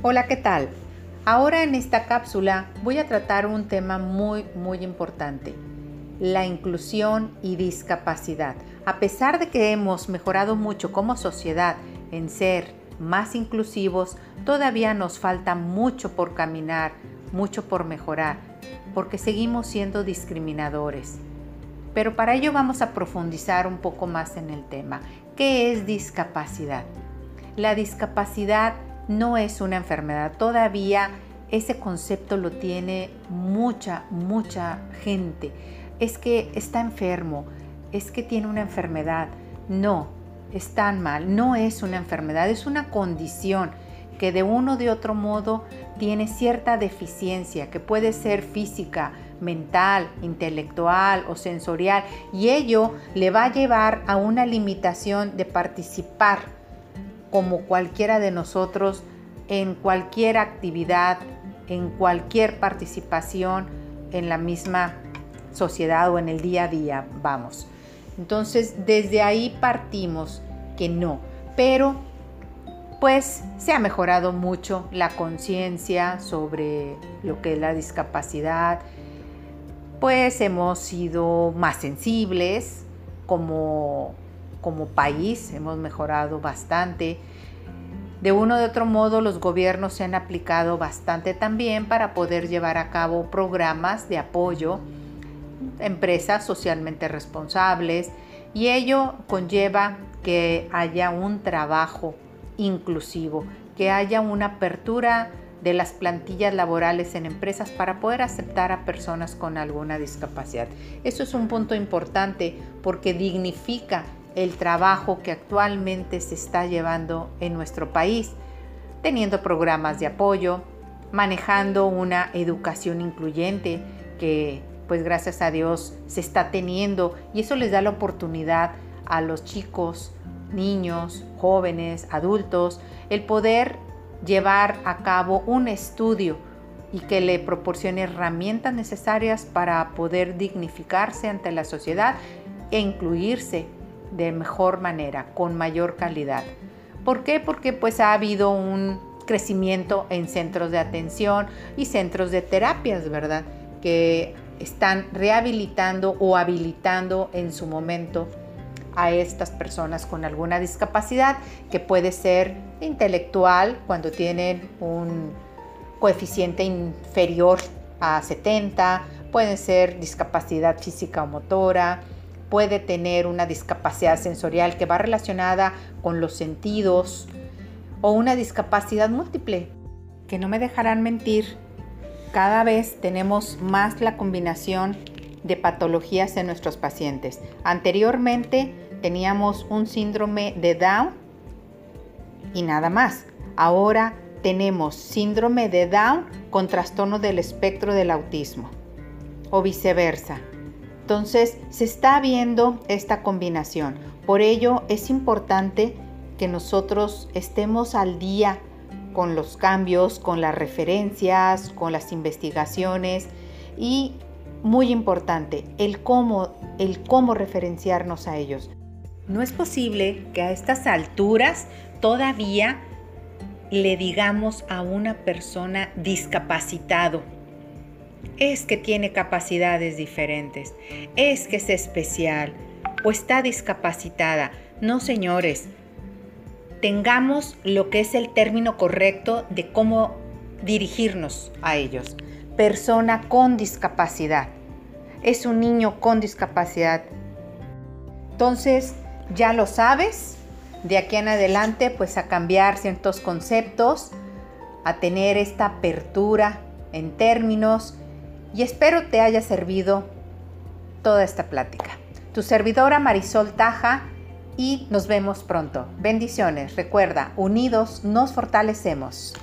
Hola, ¿qué tal? Ahora en esta cápsula voy a tratar un tema muy, muy importante, la inclusión y discapacidad. A pesar de que hemos mejorado mucho como sociedad en ser más inclusivos, todavía nos falta mucho por caminar, mucho por mejorar, porque seguimos siendo discriminadores. Pero para ello vamos a profundizar un poco más en el tema. ¿Qué es discapacidad? La discapacidad no es una enfermedad. Todavía ese concepto lo tiene mucha, mucha gente. Es que está enfermo, es que tiene una enfermedad. No, es tan mal. No es una enfermedad, es una condición que de uno de otro modo tiene cierta deficiencia, que puede ser física, mental, intelectual o sensorial, y ello le va a llevar a una limitación de participar como cualquiera de nosotros en cualquier actividad, en cualquier participación en la misma sociedad o en el día a día, vamos. Entonces, desde ahí partimos que no, pero pues se ha mejorado mucho la conciencia sobre lo que es la discapacidad, pues hemos sido más sensibles como, como país, hemos mejorado bastante. De uno de otro modo, los gobiernos se han aplicado bastante también para poder llevar a cabo programas de apoyo, empresas socialmente responsables, y ello conlleva que haya un trabajo inclusivo, que haya una apertura de las plantillas laborales en empresas para poder aceptar a personas con alguna discapacidad. Eso es un punto importante porque dignifica el trabajo que actualmente se está llevando en nuestro país, teniendo programas de apoyo, manejando una educación incluyente que pues gracias a Dios se está teniendo. Y eso les da la oportunidad a los chicos, niños, jóvenes, adultos, el poder llevar a cabo un estudio y que le proporcione herramientas necesarias para poder dignificarse ante la sociedad e incluirse de mejor manera, con mayor calidad. ¿Por qué? Porque pues ha habido un crecimiento en centros de atención y centros de terapias, ¿verdad? Que están rehabilitando o habilitando en su momento a estas personas con alguna discapacidad que puede ser intelectual cuando tienen un coeficiente inferior a 70, puede ser discapacidad física o motora, puede tener una discapacidad sensorial que va relacionada con los sentidos o una discapacidad múltiple, que no me dejarán mentir, cada vez tenemos más la combinación de patologías en nuestros pacientes. Anteriormente teníamos un síndrome de Down y nada más. Ahora tenemos síndrome de Down con trastorno del espectro del autismo o viceversa. Entonces se está viendo esta combinación. Por ello es importante que nosotros estemos al día con los cambios, con las referencias, con las investigaciones y muy importante, el cómo, el cómo referenciarnos a ellos. No es posible que a estas alturas todavía le digamos a una persona discapacitado, es que tiene capacidades diferentes, es que es especial o está discapacitada. No, señores, tengamos lo que es el término correcto de cómo dirigirnos a ellos. Persona con discapacidad. Es un niño con discapacidad. Entonces, ya lo sabes, de aquí en adelante pues a cambiar ciertos conceptos, a tener esta apertura en términos y espero te haya servido toda esta plática. Tu servidora Marisol Taja y nos vemos pronto. Bendiciones. Recuerda, unidos nos fortalecemos.